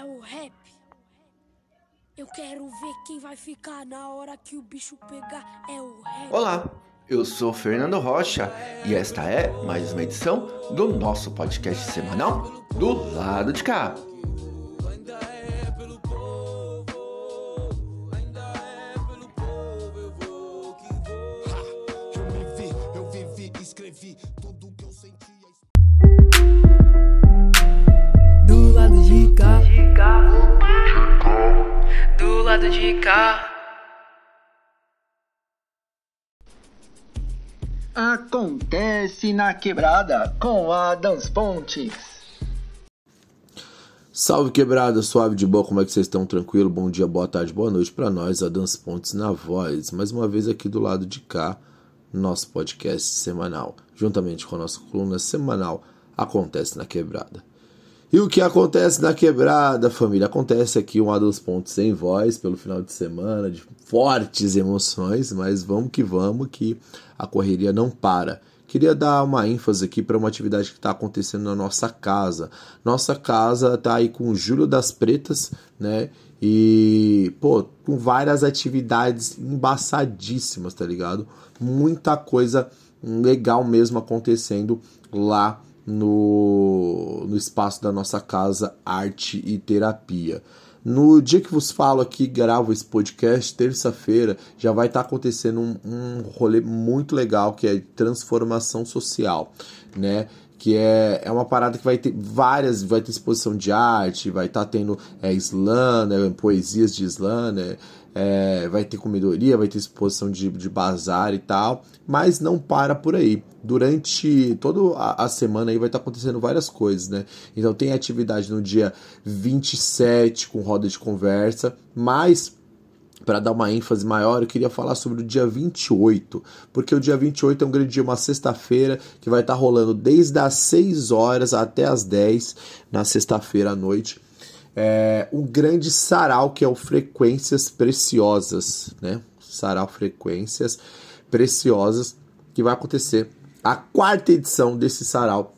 é o rap. Eu quero ver quem vai ficar na hora que o bicho pegar. É o rap. Olá, eu sou Fernando Rocha e esta é mais uma edição do nosso podcast semanal do lado de cá. Acontece na quebrada com Adams Pontes. Salve quebrada, suave de boa, como é que vocês estão? Tranquilo? Bom dia, boa tarde, boa noite para nós, Adams Pontes na voz. Mais uma vez aqui do lado de cá, nosso podcast semanal, juntamente com a nossa coluna semanal Acontece na Quebrada. E o que acontece na quebrada, família? Acontece aqui um Adams Pontes sem voz pelo final de semana, de fortes emoções, mas vamos que vamos, que a correria não para. Queria dar uma ênfase aqui para uma atividade que está acontecendo na nossa casa. Nossa casa tá aí com o Júlio das Pretas, né? E, pô, com várias atividades embaçadíssimas, tá ligado? Muita coisa legal mesmo acontecendo lá no, no espaço da nossa casa Arte e Terapia. No dia que vos falo aqui, gravo esse podcast, terça-feira, já vai estar tá acontecendo um, um rolê muito legal que é transformação social, né? que é, é uma parada que vai ter várias, vai ter exposição de arte, vai estar tá tendo é, slam, né, poesias de slam, né, é, vai ter comedoria, vai ter exposição de, de bazar e tal, mas não para por aí. Durante toda a, semana aí vai estar tá acontecendo várias coisas, né? Então tem atividade no dia 27 com roda de conversa, mas para dar uma ênfase maior, eu queria falar sobre o dia 28, porque o dia 28 é um grande dia, uma sexta-feira, que vai estar tá rolando desde as 6 horas até as 10 na sexta-feira à noite. É, um grande sarau que é o Frequências Preciosas, né? Sarau Frequências Preciosas, que vai acontecer a quarta edição desse sarau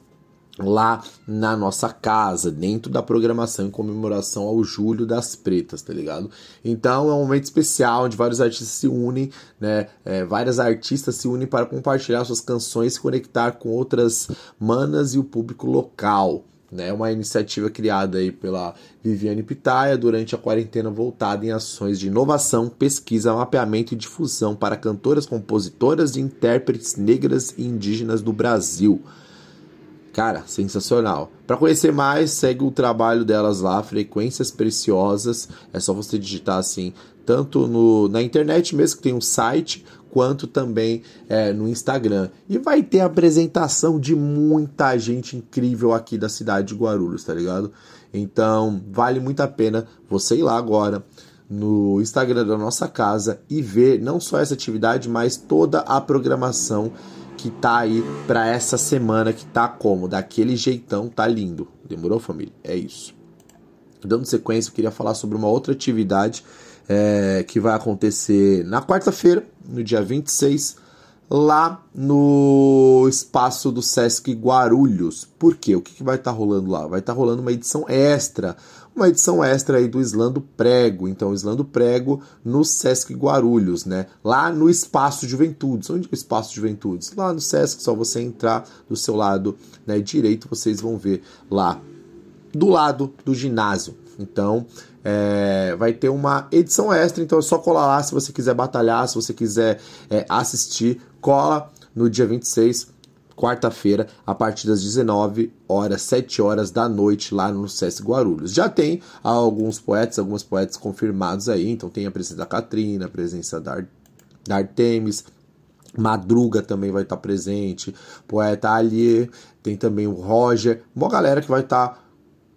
lá na nossa casa, dentro da programação em comemoração ao Julho das Pretas, tá ligado? Então é um momento especial onde vários artistas se unem, né? É, várias artistas se unem para compartilhar suas canções e se conectar com outras manas e o público local. Né, uma iniciativa criada aí pela Viviane Pitaia durante a quarentena voltada em ações de inovação, pesquisa, mapeamento e difusão para cantoras, compositoras e intérpretes negras e indígenas do Brasil. Cara, sensacional. Para conhecer mais, segue o trabalho delas lá, Frequências Preciosas. É só você digitar assim, tanto no, na internet mesmo, que tem um site, quanto também é, no Instagram. E vai ter apresentação de muita gente incrível aqui da cidade de Guarulhos, tá ligado? Então, vale muito a pena você ir lá agora no Instagram da nossa casa e ver não só essa atividade, mas toda a programação que tá aí para essa semana que tá como? Daquele jeitão, tá lindo. Demorou, família? É isso. Dando sequência, eu queria falar sobre uma outra atividade é, que vai acontecer na quarta-feira, no dia 26, lá no espaço do Sesc Guarulhos. Por quê? O que, que vai estar tá rolando lá? Vai estar tá rolando uma edição extra uma edição extra aí do Islando Prego. Então, Islando Prego no Sesc Guarulhos, né? Lá no Espaço Juventudes. Onde é o Espaço Juventudes? Lá no Sesc, só você entrar do seu lado né, direito, vocês vão ver lá do lado do ginásio. Então, é, vai ter uma edição extra, então é só colar lá se você quiser batalhar, se você quiser é, assistir, cola no dia 26 quarta-feira, a partir das 19 horas, 7 horas da noite, lá no SESC Guarulhos. Já tem alguns poetas, algumas poetas confirmados aí, então tem a presença da Catrina, a presença da, da Artemis, Madruga também vai estar presente, poeta Ali, tem também o Roger, uma galera que vai estar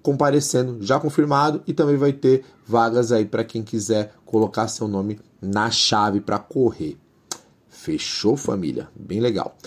comparecendo, já confirmado, e também vai ter vagas aí para quem quiser colocar seu nome na chave para correr. Fechou, família? Bem legal.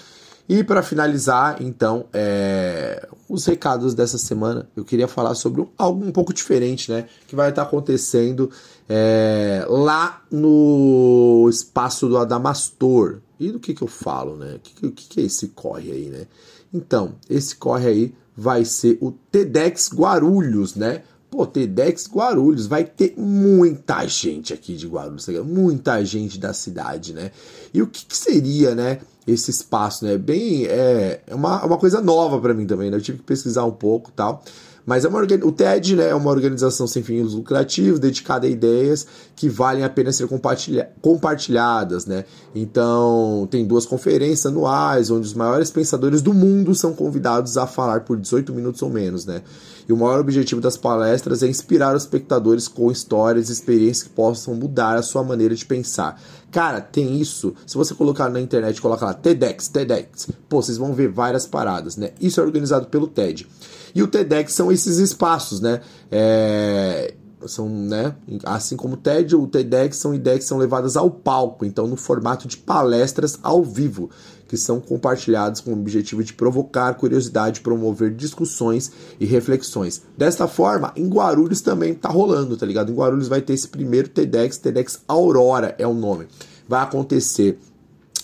E para finalizar, então, é, os recados dessa semana, eu queria falar sobre algo um pouco diferente, né? Que vai estar acontecendo é, lá no espaço do Adamastor. E do que, que eu falo, né? O que, que, que é esse corre aí, né? Então, esse corre aí vai ser o TEDx Guarulhos, né? pô, TEDx Guarulhos, vai ter muita gente aqui de Guarulhos, tá muita gente da cidade, né? E o que, que seria, né? Esse espaço, né? Bem, é, é uma, uma coisa nova para mim também, né? Eu tive que pesquisar um pouco tal. Mas é uma, o TED né, é uma organização sem fins lucrativos, dedicada a ideias que valem a pena ser compartilha compartilhadas. Né? Então, tem duas conferências anuais, onde os maiores pensadores do mundo são convidados a falar por 18 minutos ou menos. Né? E o maior objetivo das palestras é inspirar os espectadores com histórias e experiências que possam mudar a sua maneira de pensar. Cara, tem isso. Se você colocar na internet, colocar lá TEDx, TEDx, pô, vocês vão ver várias paradas, né? Isso é organizado pelo TED. E o TEDx são esses espaços, né? É, são, né? Assim como o TED, o TEDx são ideias que são levadas ao palco, então no formato de palestras ao vivo, que são compartilhadas com o objetivo de provocar curiosidade, promover discussões e reflexões. Desta forma, em Guarulhos também tá rolando, tá ligado? Em Guarulhos vai ter esse primeiro TEDx, TEDx Aurora é o nome. Vai acontecer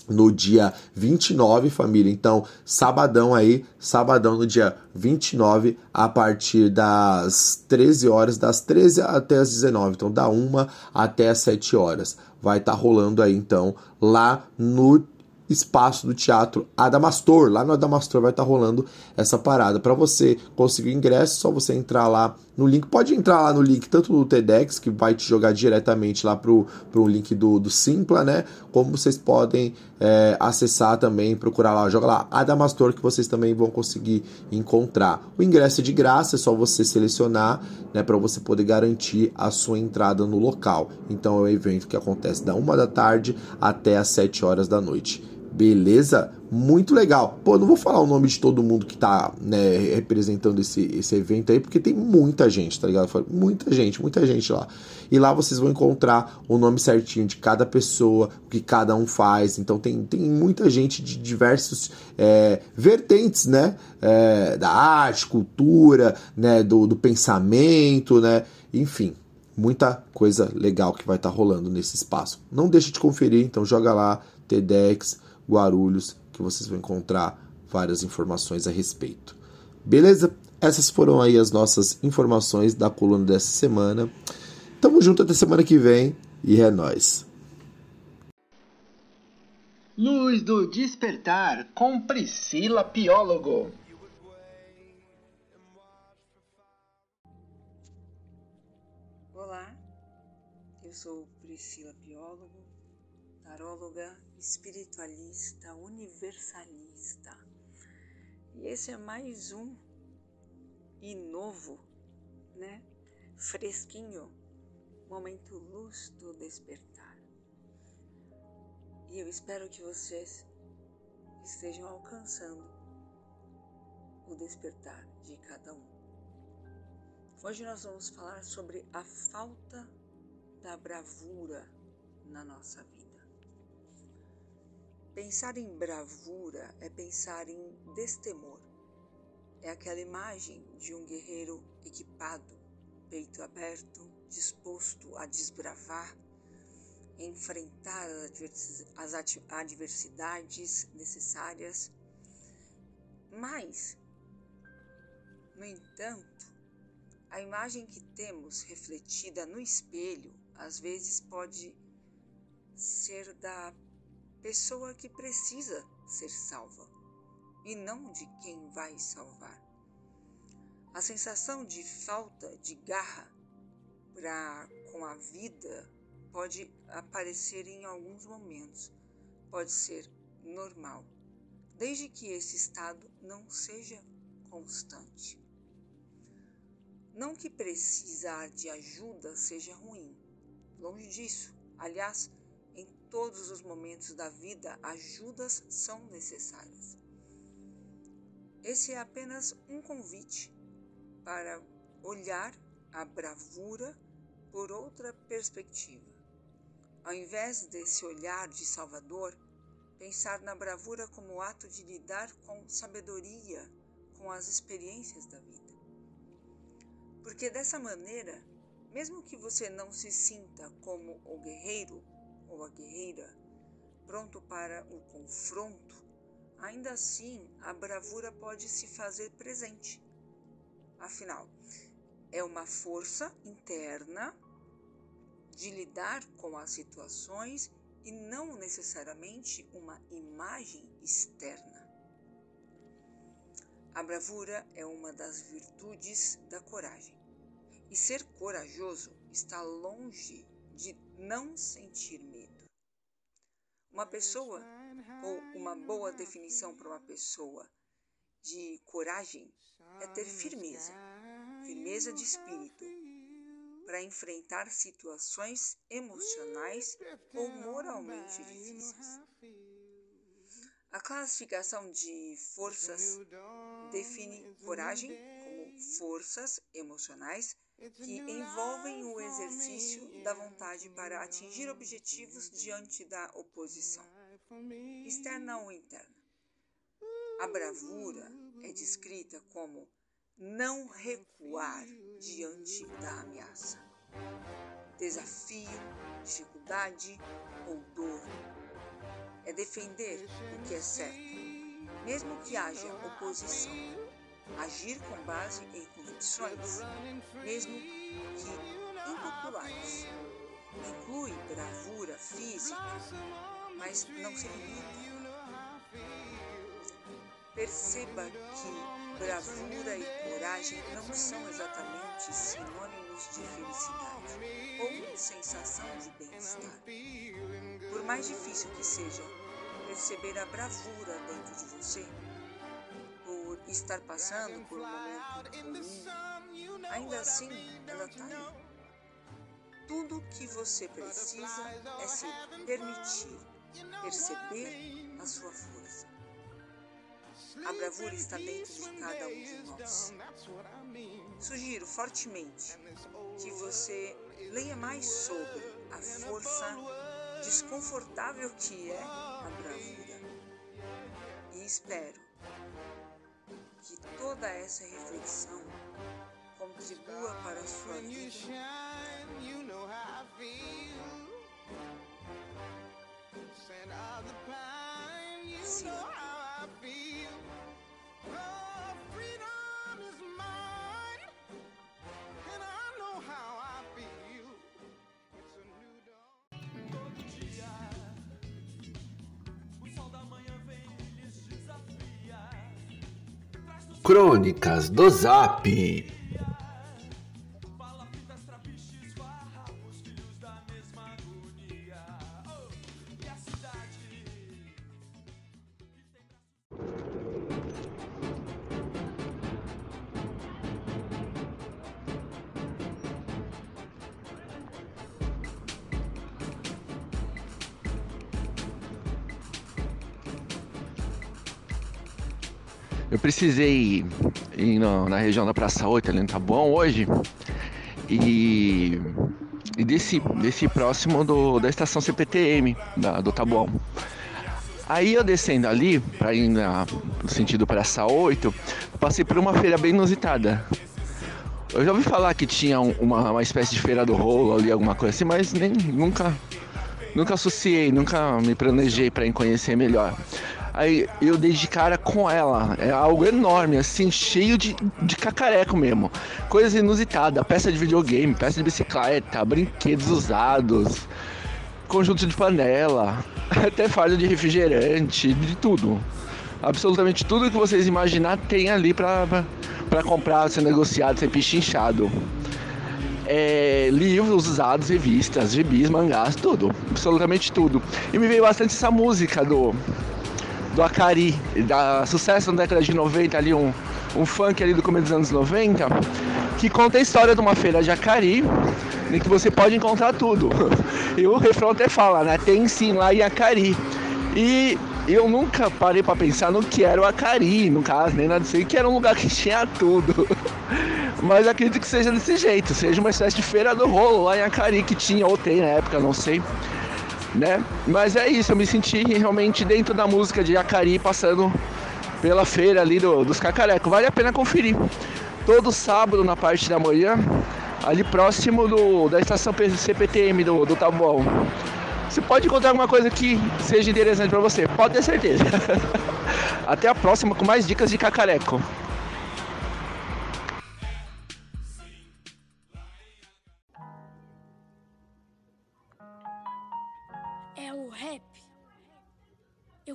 no dia 29, família. Então, sabadão aí, sabadão no dia 29, a partir das 13 horas, das 13 até as 19. Então, da 1 até as 7 horas. Vai estar tá rolando aí, então, lá no espaço do teatro Adamastor. Lá no Adamastor vai estar tá rolando essa parada. Para você conseguir o ingresso, é só você entrar lá no link. Pode entrar lá no link tanto do TEDx, que vai te jogar diretamente lá pro, pro link do, do Simpla, né? Como vocês podem é, acessar também, procurar lá, joga lá Adamastor, que vocês também vão conseguir encontrar. O ingresso é de graça, é só você selecionar, né? Para você poder garantir a sua entrada no local. Então é um evento que acontece da uma da tarde até as 7 horas da noite. Beleza? Muito legal. Pô, não vou falar o nome de todo mundo que tá né, representando esse, esse evento aí, porque tem muita gente, tá ligado? Muita gente, muita gente lá. E lá vocês vão encontrar o nome certinho de cada pessoa, o que cada um faz. Então tem, tem muita gente de diversos é, vertentes, né? É, da arte, cultura, né? Do, do pensamento, né? Enfim, muita coisa legal que vai estar tá rolando nesse espaço. Não deixe de conferir, então joga lá, TEDx Guarulhos, que vocês vão encontrar várias informações a respeito. Beleza? Essas foram aí as nossas informações da coluna dessa semana. Tamo junto até semana que vem e é nóis. Luz do Despertar com Priscila Piólogo. Olá, eu sou Priscila Piólogo, taróloga espiritualista, universalista. E esse é mais um e novo, né? Fresquinho, momento luz do despertar. E eu espero que vocês estejam alcançando o despertar de cada um. Hoje nós vamos falar sobre a falta da bravura na nossa vida. Pensar em bravura é pensar em destemor. É aquela imagem de um guerreiro equipado, peito aberto, disposto a desbravar, enfrentar as adversidades necessárias. Mas, no entanto, a imagem que temos refletida no espelho às vezes pode ser da pessoa que precisa ser salva e não de quem vai salvar. A sensação de falta de garra para com a vida pode aparecer em alguns momentos, pode ser normal, desde que esse estado não seja constante. Não que precisar de ajuda seja ruim, longe disso. Aliás, todos os momentos da vida, ajudas são necessárias. Esse é apenas um convite para olhar a bravura por outra perspectiva. Ao invés desse olhar de Salvador, pensar na bravura como ato de lidar com sabedoria com as experiências da vida. Porque dessa maneira, mesmo que você não se sinta como o guerreiro ou a guerreira, pronto para o confronto, ainda assim a bravura pode se fazer presente. Afinal, é uma força interna de lidar com as situações e não necessariamente uma imagem externa. A bravura é uma das virtudes da coragem. E ser corajoso está longe de não sentir. Uma pessoa, ou uma boa definição para uma pessoa de coragem, é ter firmeza, firmeza de espírito, para enfrentar situações emocionais ou moralmente difíceis. A classificação de forças define coragem como forças emocionais que envolvem o exercício da vontade para atingir objetivos diante da oposição, externa ou interna. A bravura é descrita como não recuar diante da ameaça, desafio, dificuldade ou dor. É defender o que é certo, mesmo que haja oposição. Agir com base em convicções, mesmo que impopulares. Inclui bravura física, mas não se limita. Perceba que bravura e coragem não são exatamente sinônimos de felicidade ou sensação de bem-estar. Por mais difícil que seja perceber a bravura dentro de você, estar passando por um momento ruim, ainda assim ela está aí. Tudo o que você precisa é se permitir perceber a sua força. A bravura está dentro de cada um de nós. Sugiro fortemente que você leia mais sobre a força desconfortável que é a bravura. E espero toda essa reflexão contribua para a sua vida. Sim. Crônicas do Zap. Eu precisei ir na, na região da Praça 8, ali no Taboão, hoje. E, e desci, desci próximo do, da estação CPTM, da, do Taboão. Aí eu descendo ali, para ir na, no sentido Praça 8, passei por uma feira bem inusitada. Eu já ouvi falar que tinha uma, uma espécie de feira do rolo ali, alguma coisa assim, mas nem nunca, nunca associei, nunca me planejei para conhecer melhor. Aí eu dei de cara com ela. É algo enorme, assim, cheio de, de cacareco mesmo. Coisa inusitada, peça de videogame, peça de bicicleta, brinquedos usados, conjunto de panela, até fardo de refrigerante, de tudo. Absolutamente tudo que vocês imaginar tem ali pra, pra, pra comprar, ser negociado, ser pichinchado. É, livros usados, revistas, gibis, mangás, tudo. Absolutamente tudo. E me veio bastante essa música do do Acari, da sucesso na década de 90, ali um, um funk ali do começo dos anos 90, que conta a história de uma feira de Acari, em que você pode encontrar tudo. E o refrão até fala, né? Tem sim lá em Acari. E eu nunca parei para pensar no que era o Acari, no caso, nem nada disso, que era um lugar que tinha tudo. Mas acredito que seja desse jeito, seja uma espécie de feira do rolo lá em Acari que tinha, ou tem na época, não sei né? Mas é isso, eu me senti realmente dentro da música de Acari, passando pela feira ali do, dos Cacarecos. Vale a pena conferir. Todo sábado, na parte da manhã, ali próximo do, da estação CPTM do, do Tabuão. Você pode encontrar alguma coisa que seja interessante para você, pode ter certeza. Até a próxima com mais dicas de cacareco.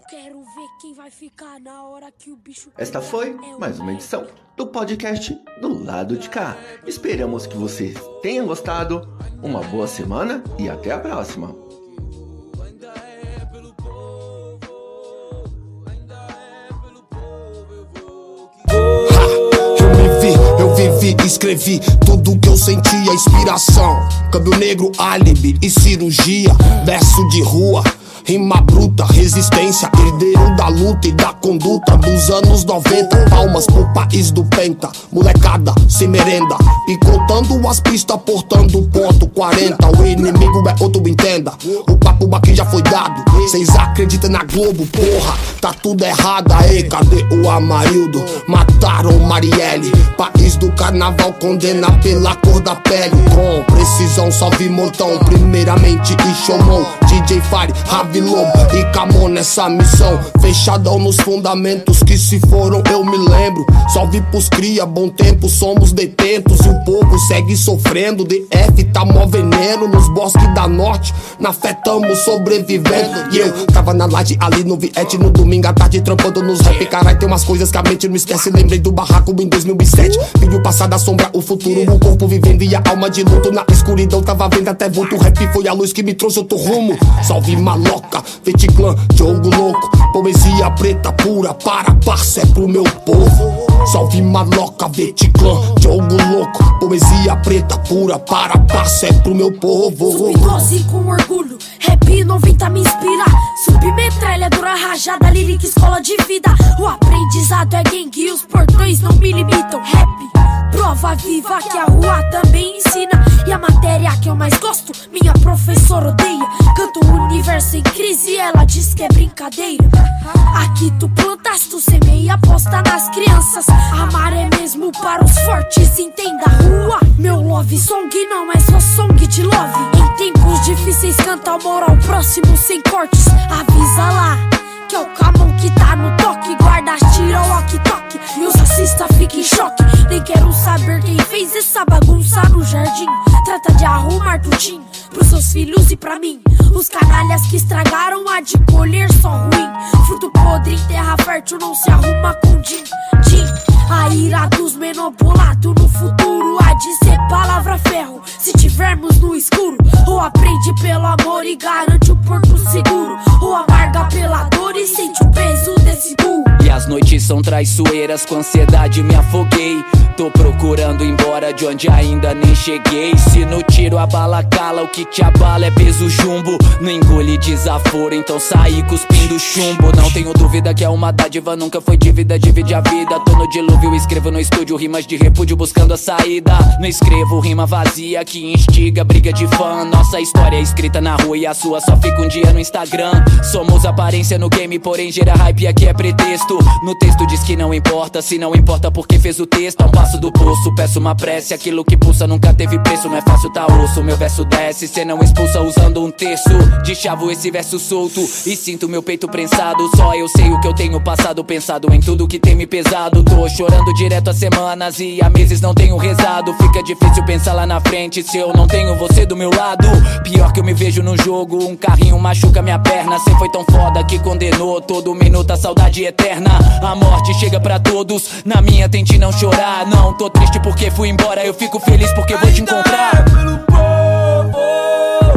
Quero ver quem vai ficar na hora que o bicho. Esta foi É mais uma edição do podcast do lado de cá. Esperamos que vocês tenham gostado. Uma boa semana e até a próxima. Vivi, escrevi tudo que eu sentia, inspiração. Câmbio negro, álibi e cirurgia. Verso de rua, rima bruta, resistência. Herdeiro da luta e da conduta dos anos 90. Palmas pro país do Penta, molecada sem merenda. Picotando as pistas, portando ponto 40. O inimigo é outro, entenda. O papo aqui já foi dado. Cês acreditam na Globo, porra, tá tudo errado aí. Cadê o Amarildo? Mataram Marielle. País do carnaval condena pela cor da pele. Com precisão, salve montão. Primeiramente, showmon. DJ Fire, Ravi E Camon nessa missão. Fechadão nos fundamentos que se foram, eu me lembro. Salve pros cria, bom tempo, somos detentos. E o povo segue sofrendo. DF tá mó veneno nos bosques da norte. Na fé tamo sobrevivendo. E eu tava na laje ali no Viet no domingo à tarde, trampando nos rap. Carai, tem umas coisas que a mente não esquece. Lembrei do barraco em 2007. Vi o passado, a sombra, o futuro, o corpo vivendo e a alma de luto. Na escuridão tava vendo até vulto. Rap foi a luz que me trouxe outro rumo. Salve maloca, Feticlã, jogo louco. Poesia preta pura para parça, é pro meu povo. Salve maloca, Veticlã, jogo louco. Poesia preta pura para parça, é pro meu povo. Subdose com orgulho, rap 90 me inspira. Submetralhadora rajada, lírica, escola de vida. O aprendizado é gangue os portões não me limitam. Rap, prova viva que a rua também ensina. E a matéria que eu mais gosto, minha professora odeia. Canto o universo em crise, ela diz que é brincadeira. Aqui tu plantas, tu semeia aposta nas crianças. Amar é mesmo para os fortes, entenda a rua. Meu love song não é só song de love. Em tempos difíceis, canta amor ao próximo sem cortes. Avisa lá. Que é o Camon que tá no toque. Guarda, tira o walkie-talkie. E os racistas ficam em choque. Nem quero saber quem fez essa bagunça no jardim. Trata de arrumar tudinho Pros seus filhos e pra mim Os canalhas que estragaram há de colher só ruim Fruto podre em terra fértil não se arruma com din, din A ira dos menopolados no futuro Há de ser palavra ferro Se tivermos no escuro Ou aprende pelo amor e garante o porto seguro Ou amarga pela dor e sente o peso desse burro E as noites são traiçoeiras, com ansiedade me afoguei. Tô procurando embora de onde ainda nem cheguei. Se no tiro a bala cala, o que te abala é peso jumbo. Não engole desaforo, então saí cuspindo chumbo. Não tenho dúvida que é uma dádiva, nunca foi dívida, divide a vida. Tô no dilúvio, escrevo no estúdio rimas de repúdio buscando a saída. Não escrevo rima vazia que instiga briga de fã. Nossa história é escrita na rua e a sua só fica um dia no Instagram. Somos aparência no game, porém gera hype aqui é pretexto. No texto diz que não importa, se não importa porque fez o texto. A um passo do poço, peço uma prece. Aquilo que pulsa nunca teve preço, não é fácil tá osso. Meu verso desce, cê não expulsa usando um terço. De chavo esse verso solto e sinto meu peito prensado. Só eu sei o que eu tenho passado, pensado em tudo que tem me pesado. Tô chorando direto há semanas e há meses não tenho rezado. Fica difícil pensar lá na frente se eu não tenho você do meu lado. Pior que eu me vejo no jogo, um carrinho machuca minha perna. Cê foi tão foda que condenou todo minuto a saudade eterna. A morte chega pra todos, na minha tente não chorar. Não tô triste porque fui embora, eu fico feliz porque vou te encontrar. pelo povo,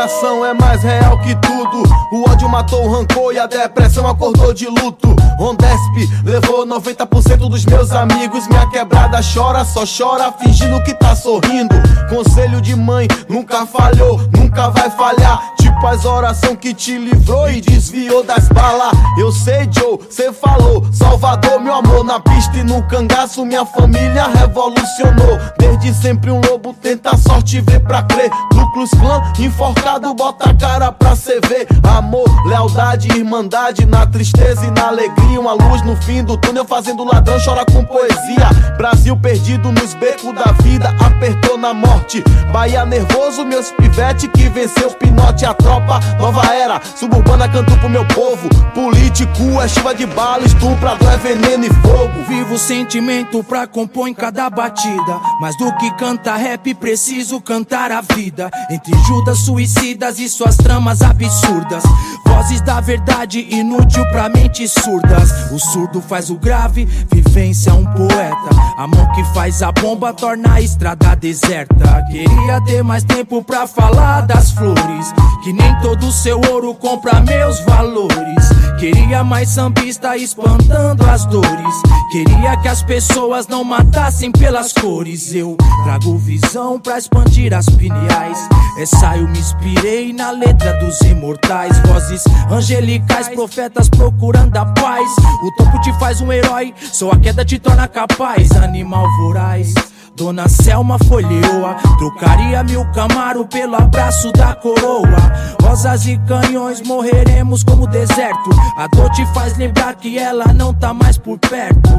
coração é mais real que tudo. O ódio matou o rancor e a depressão acordou de luto. Ondesp levou 90% dos meus amigos. Minha quebrada chora, só chora, fingindo que tá sorrindo. Conselho de mãe nunca falhou, nunca vai falhar. Tipo as orações que te livrou e desviou das balas. Eu sei, Joe, cê falou. Salvador, meu amor, na pista e no cangaço, minha família revolucionou. Desde sempre um lobo tenta a sorte, vê pra crer. Klux Klan, enforcado, bota a cara pra cê ver. Amor, lealdade, irmandade, na tristeza e na alegria. Uma luz no fim do túnel, fazendo ladrão, chora com poesia. Brasil perdido nos becos da vida, apertou na morte. Bahia nervoso, meus pivete que venceu pinote à tropa, nova era. Suburbana canto pro meu povo. Político é chuva de bala, estuprador é veneno e fogo. Vivo sentimento pra compor em cada batida. Mais do que cantar rap, preciso cantar a vida. Entre Judas suicidas e suas tramas absurdas. Vozes da verdade, inútil pra mentes surdas. O surdo faz o grave, vivência um poeta. A mão que faz a bomba torna a estrada deserta. Queria ter mais tempo pra falar das flores. Que nem todo seu ouro compra meus valores. Queria mais sambista espantando as dores. Queria que as pessoas não matassem pelas cores. Eu trago visão pra expandir as pineais. Essa eu me inspirei na letra dos imortais. Vozes angelicais, profetas procurando a paz. O topo te faz um herói, só a queda te torna capaz. Animal voraz. Dona Selma folheou Trocaria mil camaro pelo abraço da coroa. Rosas e canhões morreremos como deserto. A dor te faz lembrar que ela não tá mais por perto.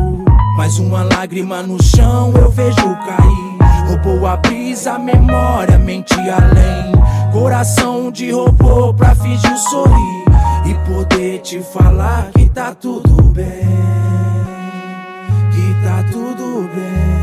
Mais uma lágrima no chão eu vejo cair. Roubou a brisa, a memória, mente além. Coração de robô pra fingir sorrir. E poder te falar que tá tudo bem. Que tá tudo bem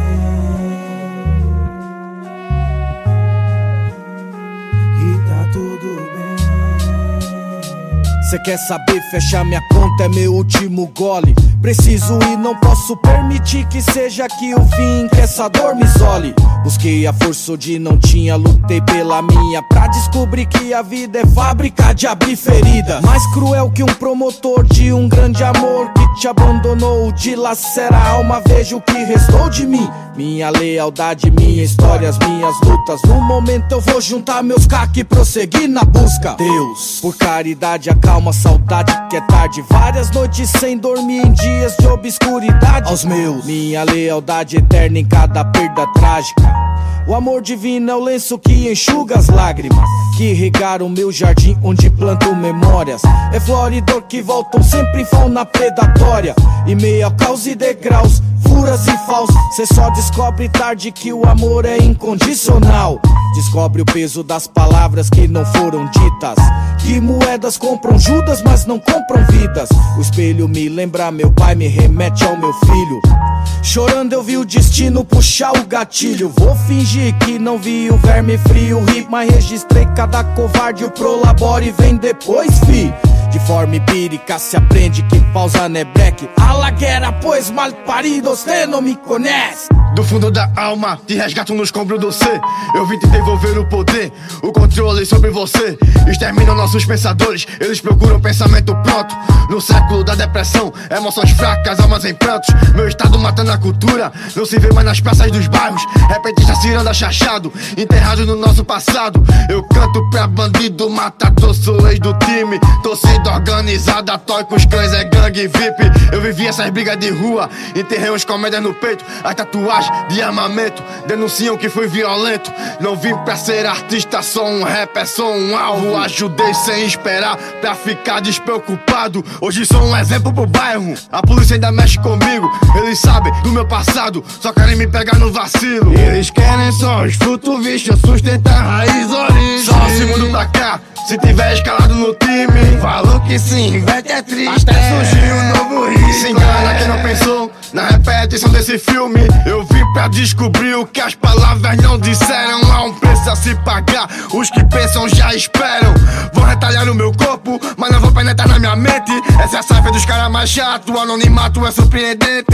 Cê quer saber? Fecha minha conta, é meu último gole. Preciso e não posso permitir que seja aqui o fim, que essa dor me isole. Busquei a força onde não tinha, lutei pela minha. Pra descobrir que a vida é fábrica de abrir ferida. Mais cruel que um promotor de um grande amor que te abandonou, dilacera a alma. Veja o que restou de mim. Minha lealdade, minha história, as minhas lutas. No momento eu vou juntar meus caques e prosseguir na busca. Deus, por caridade, acalma a saudade que é tarde. Várias noites sem dormir em dias de obscuridade. Aos meus, minha lealdade eterna em cada perda trágica. O amor divino é o lenço que enxuga as lágrimas Que regaram o meu jardim onde planto memórias. É flor e dor que voltam sempre em fauna predatória. E meio ao caos e degraus, furas e falsos Cê só descobre tarde que o amor é incondicional. Descobre o peso das palavras que não foram ditas. Que moedas compram Judas, mas não compram vidas. O espelho me lembra meu pai, me remete ao meu filho Chorando eu vi o destino puxar o gatilho. Vou fingir que não vi o verme frio ri, Mas registrei cada covarde o prolabore vem depois, fi. De forma empírica se aprende que pausa não é break A pois mal parido, você não me conhece Do fundo da alma, te resgato no escombro do ser. Eu vim te devolver o poder, o controle sobre você. Exterminam nossos pensadores, eles procuram pensamento pronto. No século da depressão, emoções fracas, almas em prantos. Meu estado matando a cultura, não se vê mais nas praças dos bairros. Repentistas ciranda chachado, enterrado no nosso passado. Eu canto pra bandido, matador, sou ex do time. Torcida organizada, toy com os cães, é gangue VIP. Eu vivi essas brigas de rua, enterrei uns comédias no peito, as tatuagens de armamento denunciam que fui violento. Não vim pra ser artista, sou um rapper, sou um alvo. Ajudei sem esperar pra ficar despreocupado. Hoje sou um exemplo pro bairro, a polícia ainda mexe comigo. Eles sabem do meu passado, só querem me pegar no vacilo. Eles querem só os frutos, bicho, sustentar raiz, origem. Só o segundo pra cá. Se tiver escalado no time, falou que sim, inverte é triste. Até surgiu um novo risco. Se engana quem não pensou na repetição desse filme. Eu vim pra descobrir o que as palavras não disseram. Há um preço a se pagar, os que pensam já esperam. Vou retalhar no meu corpo, mas não vou penetrar na minha mente. Essa é a safa dos caras mais chato, o anonimato é surpreendente.